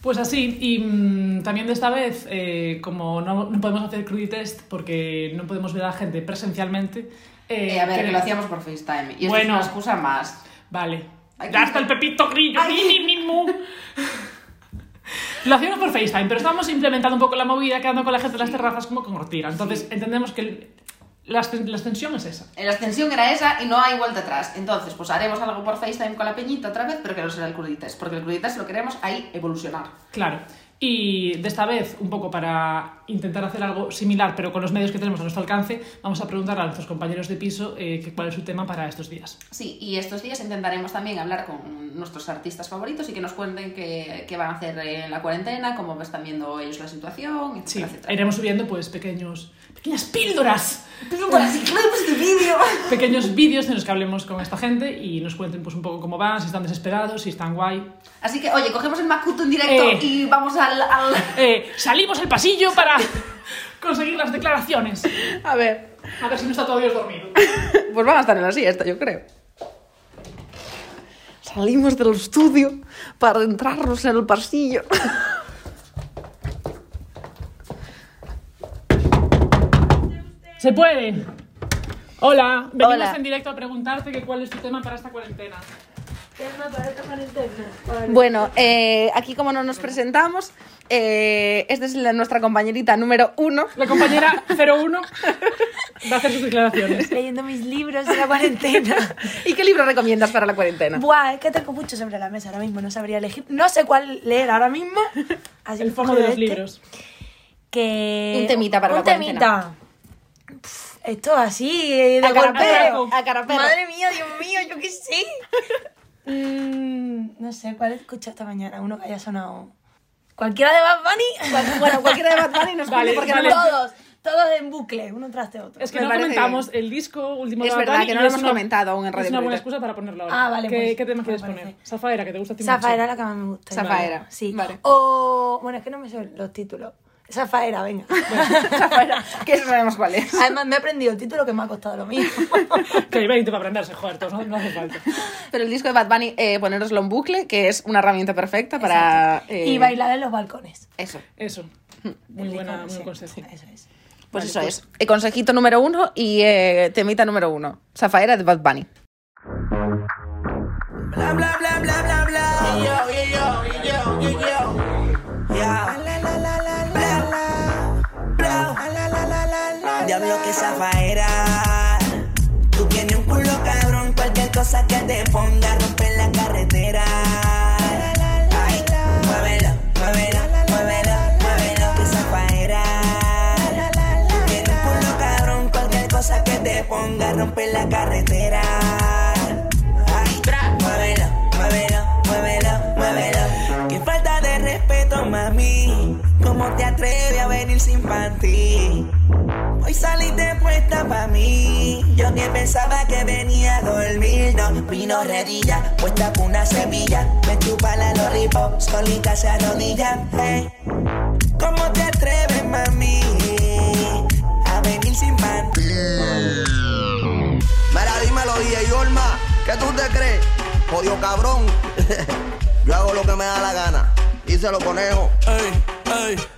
Pues así, y mm, también de esta vez, eh, como no, no podemos hacer cruditest porque no podemos ver a la gente presencialmente. eh, Eh, a ver, que queremos- lo hacíamos por FaceTime. Y Bueno. es una excusa más. Vale. Aquí- Ya está el Pepito Grillo. Mi, mi, mi, mu. Lo hacíamos por FaceTime, pero estábamos implementando un poco la movida, quedando con la gente en las terrazas como con Ortira. Entonces entendemos que el- la, exten- la extensión es esa. La extensión era esa y no hay vuelta atrás. Entonces, pues haremos algo por FaceTime con la peñita otra vez, pero que no será el Cruditest, porque el Cruditest lo queremos ahí evolucionar. Claro. Y de esta vez, un poco para intentar hacer algo similar, pero con los medios que tenemos a nuestro alcance, vamos a preguntar a nuestros compañeros de piso eh, que cuál es su tema para estos días. Sí, y estos días intentaremos también hablar con nuestros artistas favoritos y que nos cuenten qué, qué van a hacer en la cuarentena, cómo están viendo ellos la situación, etcétera, Sí, etcétera. iremos subiendo pues pequeños, pequeñas píldoras, Píldoras y clips de vídeo. *laughs* pequeños vídeos en los que hablemos con esta gente y nos cuenten pues un poco cómo van, si están desesperados, si están guay. Así que, oye, cogemos el Macuto en directo Eh. y vamos al... al... *laughs* Eh, salimos al pasillo para *laughs* conseguir las declaraciones. A ver, A ver si no está Dios dormido. pues van a estar en la siesta, yo creo. Salimos del estudio para adentrarnos en el pasillo. Se puede. Hola, venimos Hola. en directo a preguntarte que cuál es tu tema para esta cuarentena. Bueno, eh, aquí como no nos presentamos, eh, esta es la- nuestra compañerita número uno. La compañera 01 *laughs* va a hacer sus declaraciones. leyendo mis libros de la cuarentena. *laughs* ¿Y qué libro recomiendas para la cuarentena? Buah, es que tengo mucho sobre la mesa ahora mismo, no sabría elegir. No sé cuál leer ahora mismo. *laughs* Así El fondo de los este, libros. Que... Un temita para un la cuarentena. temita. Esto así, eh, de A carapero, a carapero. Madre mía, Dios mío, yo qué sé. Mm, no sé, ¿cuál he escuchado esta mañana? Uno que haya sonado... ¿Cualquiera de Bad Bunny? Bueno, cualquiera de Bad Bunny nos Vale, porque vale. Todos, todos en bucle, uno tras de otro. Es que Me no comentamos el disco último Es de Bad verdad que no lo es hemos una- comentado aún en Radio Es una buena excusa para ponerlo ahora. Ah, vale, ¿Qué, pues, ¿qué tema quieres parece. poner? Zafaera, que te gusta a ti Zafaera mucho. es la que más me gusta. Zafaera, Vale, Sí. vale. O. Bueno, es que no me sé los títulos. Zafaera, venga. *laughs* Zafaera, que eso sabemos cuál es. Además, me he aprendido el título que me ha costado lo mismo. *laughs* Que hay 20 para aprenderse, joder, todos, no, no hace falta. Pero el disco de Bad Bunny, eh, poneroslo en bucle, que es una herramienta perfecta para... eh, Y bailar en los balcones. Eso. Eso. Muy El buena, muy sí, consejo. Eso es. Pues Vale, eso pues- es. Eh, consejito número uno y eh, temita número uno. Zafaera de Bad Bunny. Bla bla bla bla bla bla. Yo, yo, yo, yo, yo, yo. Ya. Diablo que zafaera. Tú tienes un culo cabrón, cualquier cosa que te ponga rompe la carretera. Ay, muévelo, muévelo, muévelo, muévelo que zafaera. Tú tienes un culo cabrón, cualquier cosa que te ponga rompe la carretera. Mami. ¿Cómo te atreves a venir sin panty? Hoy saliste puesta pa' mí. Yo que pensaba que venía a dormir. No, vino redilla, puesta por una semilla. Me chupa la lollipop, solita se arrodilla. Hey. ¿Cómo te atreves, mami? A venir sin panty. Mira, dímelo, DJ Olma, ¿qué tú te crees? Jodido cabrón. *laughs* Yo hago lo que me da la gana. Y se lo conejo. Ey, ey.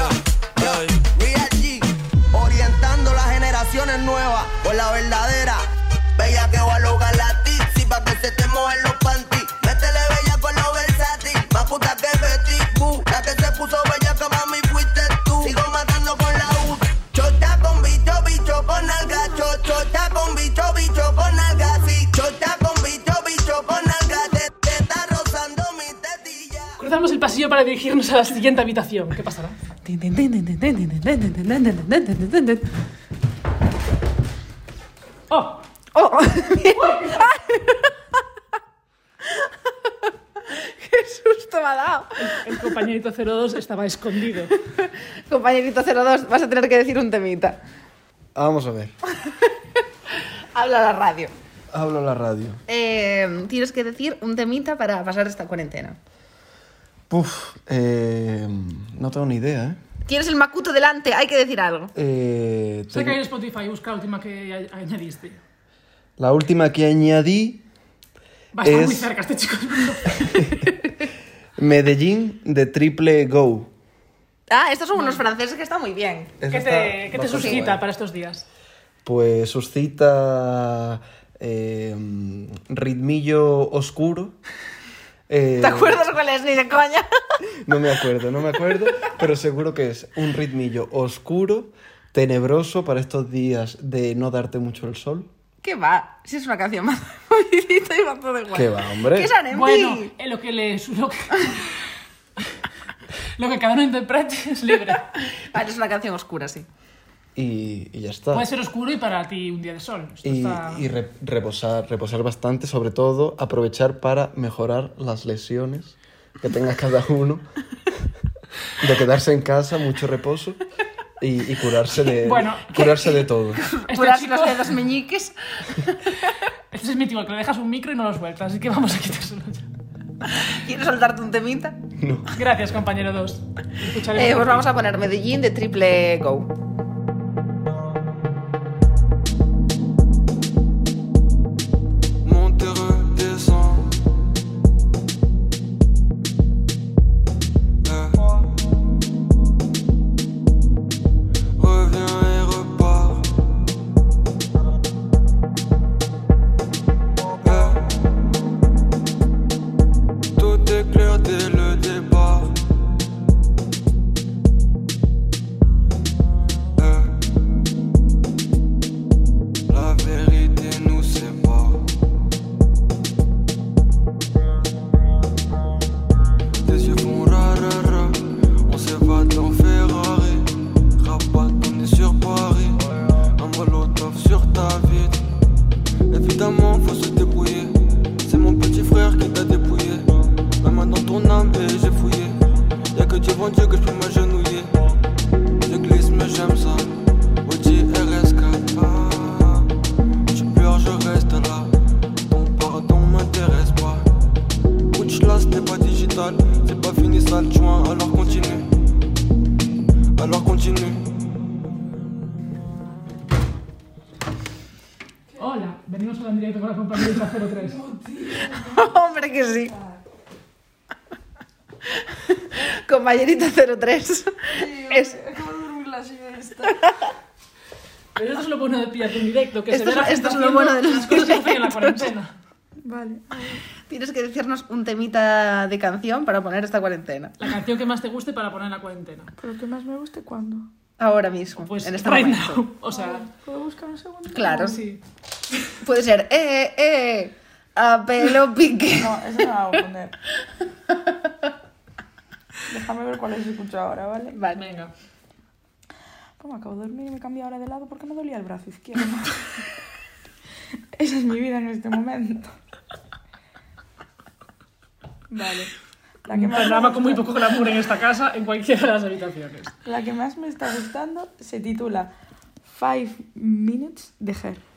Pasillo para dirigirnos a la siguiente habitación. ¿Qué pasará? ¡Oh! ¡Oh! ¡Qué susto me ha dado! El compañerito 02 estaba escondido. Compañerito 02, vas a tener que decir un temita. Vamos a ver. Habla la radio. Hablo a la radio. Eh, tienes que decir un temita para pasar esta cuarentena. Puf, eh, no tengo ni idea, ¿eh? Tienes el macuto delante, hay que decir algo. Eh, Sé que hay en Spotify, busca la última que a- añadiste. La última que añadí, Va a estar Es- muy cerca este chico. *laughs* Medellín de Triple Go. Ah, estos son unos franceses que están muy bien. ¿Qué está te, qué te bastante suscita guay. para estos días? Pues suscita eh, ritmillo oscuro. Eh, ¿Te acuerdas cuál es? Ni de coña. *laughs* No me acuerdo, no me acuerdo, pero seguro que es un ritmillo oscuro, tenebroso para estos días de no darte mucho el sol. ¿Qué va? Si es una canción más *laughs* movidita y bastante guay. ¿Qué va, hombre? ¿Qué es Anembi? Bueno, eh, lo que le... Lo que, *laughs* lo que cada uno interprete es libre. Vale, es una canción oscura, sí. Y, y ya está. Puede ser oscuro y para ti un día de sol. Esto Y, está- y re- reposar, reposar bastante, sobre todo aprovechar para mejorar las lesiones que tenga cada uno, *laughs* de quedarse en casa, mucho reposo y, y curarse de Bueno, curarse de todo. *laughs* Este Curarse chico- los dedos meñiques. *laughs* Este es mítico, que le dejas un micro y no lo sueltas, así que vamos a quitárselo ya. ¿Quieres soltarte un temita? Gracias, compañero 2. Escucharemos Eh, pues vamos a poner Medellín de Triple Go. Compañerita *laughs* 03. Es, Acabo de dormir la siesta. Pero esto es lo bueno de pillarte en directo, que Esto se ve es- la esto es lo bueno de los las cosas que hacen en la cuarentena. Vale. tienes que decirnos un temita de canción para poner esta cuarentena. La canción que más te guste para poner en la cuarentena. Pero que más me guste cuando. Ahora mismo, Pues en este right momento. now. *laughs* O sea, ¿Puedo buscar un segundo? Claro. sí. Puede ser, eh, eh, a pelo pique. No, esa no la voy a poner. *laughs* Déjame ver cuál he escuchado ahora, ¿vale? Vale. Venga. Pues me acabo de dormir y me he cambiado ahora de lado porque me dolía el brazo izquierdo. *laughs* Esa es mi vida en este momento. Vale. La que, Un más programa con muy poco glamour en esta casa, en cualquiera de las habitaciones. la que más me está gustando se titula Five Minutes de Her.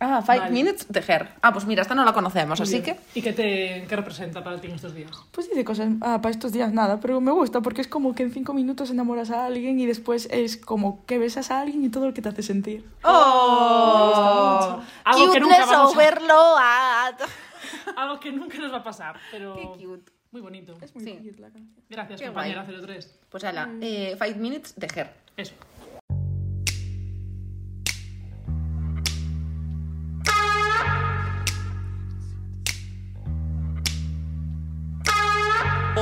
Ah, Five Vale. Minutes de Her. Ah, pues mira, esta no la conocemos, así que... ¿Y qué, te, qué representa para ti en estos días? Pues dice cosas, ah, para estos días nada, pero me gusta porque es como que en cinco minutos enamoras a alguien y después es como que besas a alguien y todo lo que te hace sentir. ¡Oh! Algo que nunca Cuteness vamos a- overload. *laughs* Algo que nunca nos va a pasar, pero Qué cute. muy bonito. Es muy Sí. cute la canción. Gracias, Qué compañera guay. 03. Pues ala, eh, Five Minutes de Her. Eso.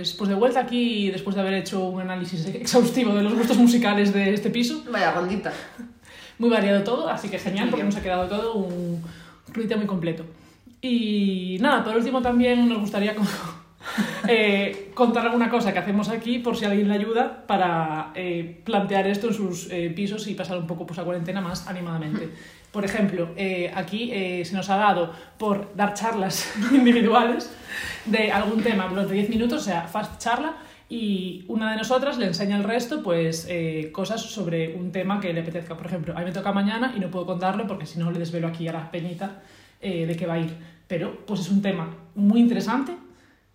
Pues, pues de vuelta aquí, después de haber hecho un análisis exhaustivo de los gustos musicales de este piso, Vaya rondita. Muy variado todo, así que genial, porque nos ha quedado todo un crudite muy completo. Y nada, por último también nos gustaría como, *laughs* eh, contar alguna cosa que hacemos aquí por si alguien le ayuda para eh, plantear esto en sus eh, pisos y pasar un poco pues, la cuarentena más animadamente. *laughs* Por ejemplo, eh, aquí eh, se nos ha dado por dar charlas *laughs* individuales de algún tema durante 10 minutos, o sea, fast charla, y una de nosotras le enseña al resto pues eh, cosas sobre un tema que le apetezca. Por ejemplo, a mí me toca mañana y no puedo contarlo porque si no le desvelo aquí a la peñita eh, de qué va a ir. Pero pues es un tema muy interesante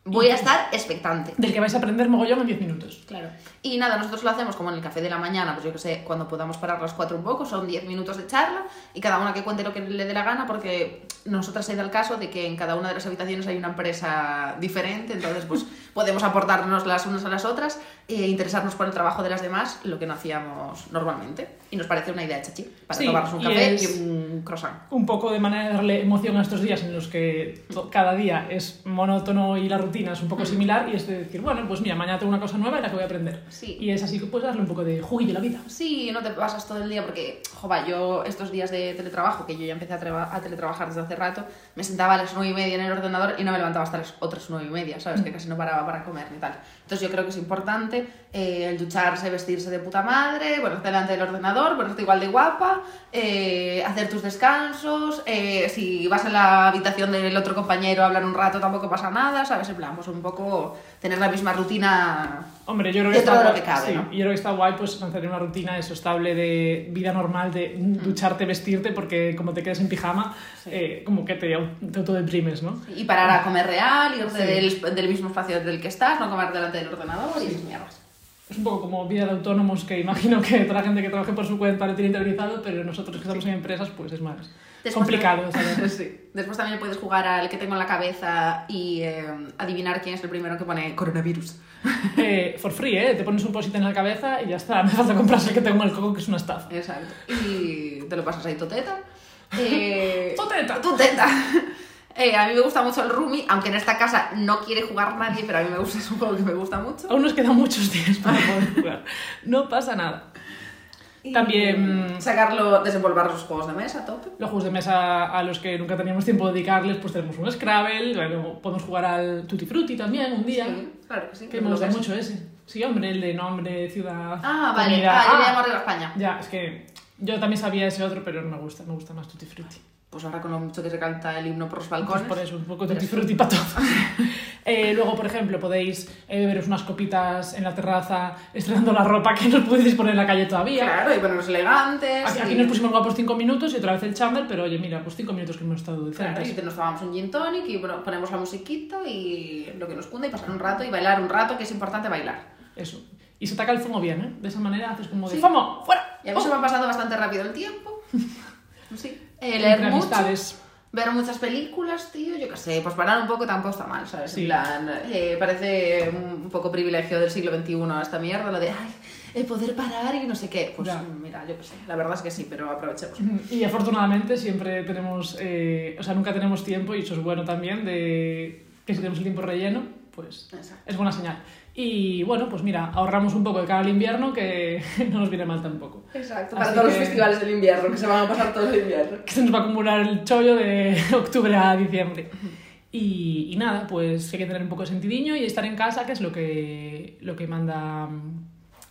Voy a estar expectante. del que vais a aprender mogollón en 10 minutos. Claro. Y nada, nosotros lo hacemos como en el café de la mañana, pues yo que sé, cuando podamos parar las cuatro un poco, son 10 minutos de charla y cada una que cuente lo que le dé la gana, porque nosotras se da el caso de que en cada una de las habitaciones hay una empresa diferente, entonces pues *laughs* podemos aportarnos las unas a las otras e interesarnos por el trabajo de las demás, lo que no hacíamos normalmente. Y nos parece una idea chachi para Sí, tomarnos un y café es- y un croissant. un poco de manera de darle emoción a estos días en los que cada día es monótono y la rutina es un poco similar y es de decir, bueno, pues mira, mañana tengo una cosa nueva y la que voy a aprender. Sí. Y es así que puedes darle un poco de juguillo a la vida. Sí, no te pasas todo el día porque, jova, yo estos días de teletrabajo, que yo ya empecé a, a teletrabajar desde hace rato, me sentaba a las nueve y media en el ordenador y no me levantaba hasta las otras nueve y media, ¿sabes? Que casi no paraba para comer ni tal. Entonces yo creo que es importante eh, el ducharse, vestirse de puta madre, ponerte delante del ordenador, ponerte igual de guapa, eh, hacer tus descansos, eh, si vas a la habitación del otro compañero a hablar un rato tampoco pasa nada, ¿sabes? En plan, pues un poco tener la misma rutina Hombre, yo creo que está lo que cabe, sí, ¿no? y yo creo que está guay pues mantener una rutina eso estable de vida normal, de ducharte, vestirte, porque como te quedes en pijama, eh, como que te, te autodeprimes, ¿no? Y parar a comer real, irte Sí. del, del mismo espacio del que estás, no comer delante del ordenador y esas mierdas. Es un poco como vida de autónomos que imagino que toda la gente que trabaje por su cuenta lo tiene interiorizado, pero nosotros que estamos en empresas pues es más complicado. también- *laughs* sí. Después también puedes jugar al que tengo en la cabeza y eh, adivinar quién es el primero que pone coronavirus. *laughs* Eh, for free, ¿eh? Te pones un posit en la cabeza y ya está. *laughs* Me falta comprarse el que tengo en el coco, que es una estafa. Exacto. Y te lo pasas ahí toteta. *laughs* Eh, ¡Toteta! ¡Toteta! Eh, a mí me gusta mucho el Rumi, aunque en esta casa no quiere jugar nadie, pero a mí me gusta, es un juego que me gusta mucho. Aún nos quedan muchos días para poder jugar. No pasa nada. Y También sacarlo, desenvolver los juegos de mesa a tope. los juegos de mesa a los que nunca teníamos tiempo de dedicarles, pues tenemos un Scrabble, luego podemos jugar al Tutti Frutti también un día. Sí, claro que sí. Que me gusta mucho ese. Sí, hombre, el de nombre, ciudad. Ah, vale. comida. Ah, yo le llamo Arriba España. Ya, es que yo también sabía ese otro, pero no me gusta, me gusta más Tutti Frutti. Pues ahora con lo mucho que se canta el himno por los Pues balcones. por eso, un poco sí. Frutti para. Eh, luego, por ejemplo, podéis eh, beberos unas copitas en la terraza estrenando la ropa que no podéis poner en la calle todavía. Claro, y ponernos elegantes. Aquí, y- aquí nos pusimos guapos cinco minutos y otra vez el chamber, pero oye, mira, pues cinco minutos que hemos estado Claro, decentes. y te- nos tomamos un gin tonic y bueno, ponemos la musiquita y lo que nos cunda y pasar un rato y bailar un rato, que es importante bailar. Eso. Y se ataca el fumo bien, ¿eh? De esa manera haces como de Sí. ¡Fumo! ¡Fuera! Y a mí se ¡Oh! me ha pasado bastante rápido el tiempo. *laughs* Sí. Eh, leer mucho, ver muchas películas, tío, yo qué sé, pues parar un poco tampoco está mal, ¿sabes? Sí. En plan, eh, parece un poco privilegio del siglo XXI esta mierda, lo de, ay, el poder parar y no sé qué. Pues Ya. mira, yo qué sé, la verdad es que sí, pero aprovechemos. Y afortunadamente siempre tenemos, eh, o sea, nunca tenemos tiempo y eso es bueno también, de que si tenemos el tiempo relleno, pues Exacto. es buena señal. Y bueno, pues mira, ahorramos un poco de cara al invierno que *laughs* no nos viene mal tampoco. Exacto, Así para todos que- los festivales del invierno, que se van a pasar todo el invierno. Que se nos va a acumular el chollo de *laughs* octubre a diciembre. Y, y nada, pues hay que tener un poco de sentidiño y estar en casa, que es lo que, lo que manda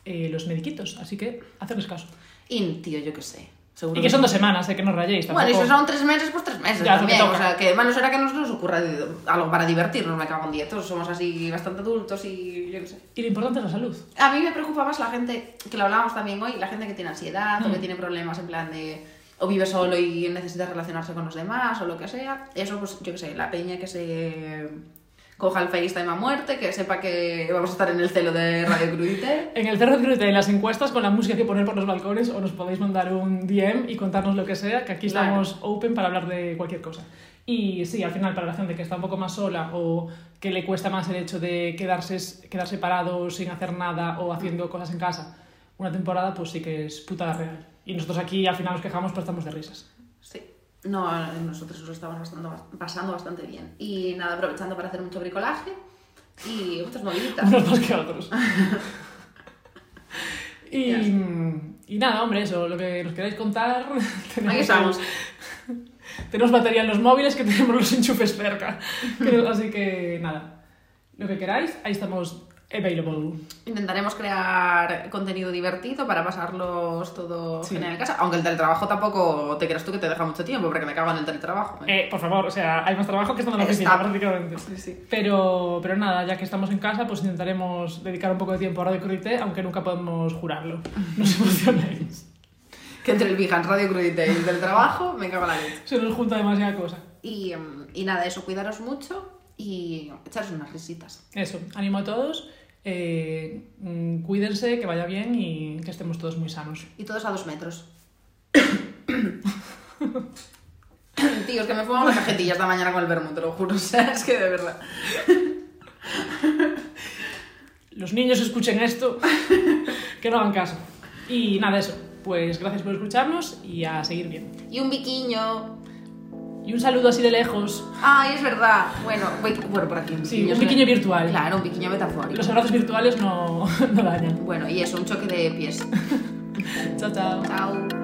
eh, los mediquitos. Así que hacerles caso. Y, tío, yo qué sé. Seguro Y que son dos semanas, eh, que no rayéis. Bueno, y tampoco- si son tres meses, pues tres meses Ya, también. O sea, que malo será que no se nos ocurra algo para divertirnos, me cago en diez. Todos somos así bastante adultos y yo qué sé. Y lo importante es la salud. A mí me preocupa más la gente, que lo hablábamos también hoy, la gente que tiene ansiedad o que Mm. tiene problemas en plan de o vive solo y necesita relacionarse con los demás o lo que sea. Eso, pues yo qué sé, la peña que se coja el FaceTime a muerte, que sepa que vamos a estar en el celo de Radio Crudité. *laughs* En el Cerro de Crudité, en las encuestas, con la música que poner por los balcones, o nos podéis mandar un DM y contarnos lo que sea, que aquí Claro. estamos open para hablar de cualquier cosa. Y sí, al final, para la gente que está un poco más sola o que le cuesta más el hecho de quedarse, quedarse parado sin hacer nada o haciendo cosas en casa, una temporada pues sí que es putada real. Y nosotros aquí al final nos quejamos, pero estamos de risas. Sí. No, nosotros nos lo estamos bastante- pasando bastante bien. Y nada, aprovechando para hacer mucho bricolaje y otras moviditas. Unos más que otros. *laughs* y, y nada, hombre, eso, lo que nos queráis contar. *laughs* Aquí estamos. tenemos batería en los móviles que tenemos los enchufes cerca. *laughs* Así que nada, lo que queráis, ahí estamos available. Intentaremos crear contenido divertido para pasarlos todo Sí. genial en casa. Aunque el teletrabajo tampoco te creas tú que te deja mucho tiempo, porque me cago en el teletrabajo. ¿eh? Eh, por favor, o sea, hay más trabajo que estando en la oficina, prácticamente. Sí, sí. Pero, pero nada, ya que estamos en casa, pues intentaremos dedicar un poco de tiempo a Radio Crudité, aunque nunca podemos jurarlo. *laughs* No os emocionéis. Que entre el Behance, Radio Crudité y el teletrabajo, me cago en la leche. Se nos junta demasiada cosa. Y, mm, y nada, eso, cuidaros mucho y echaros unas risitas. Eso, ánimo a todos. eh, mm, cuídense, que vaya bien y que estemos todos muy sanos. Y todos a dos metros. *coughs* Tío, es que me fumo una cajetilla esta mañana con el vermut, te lo juro. *laughs* O sea, es que de verdad. Los niños escuchen esto, *laughs* que no hagan caso. Y nada, eso. Pues gracias por escucharnos y a seguir bien. Y un biquiño. Y un saludo así de lejos. Ay, es verdad. Bueno, bueno por aquí. Un Sí, un se- virtual. Claro, un biquiño metafórico. Los abrazos virtuales no, *laughs* no dañan. Bueno, y eso, un choque de pies. *laughs* Chao, chao. Chao.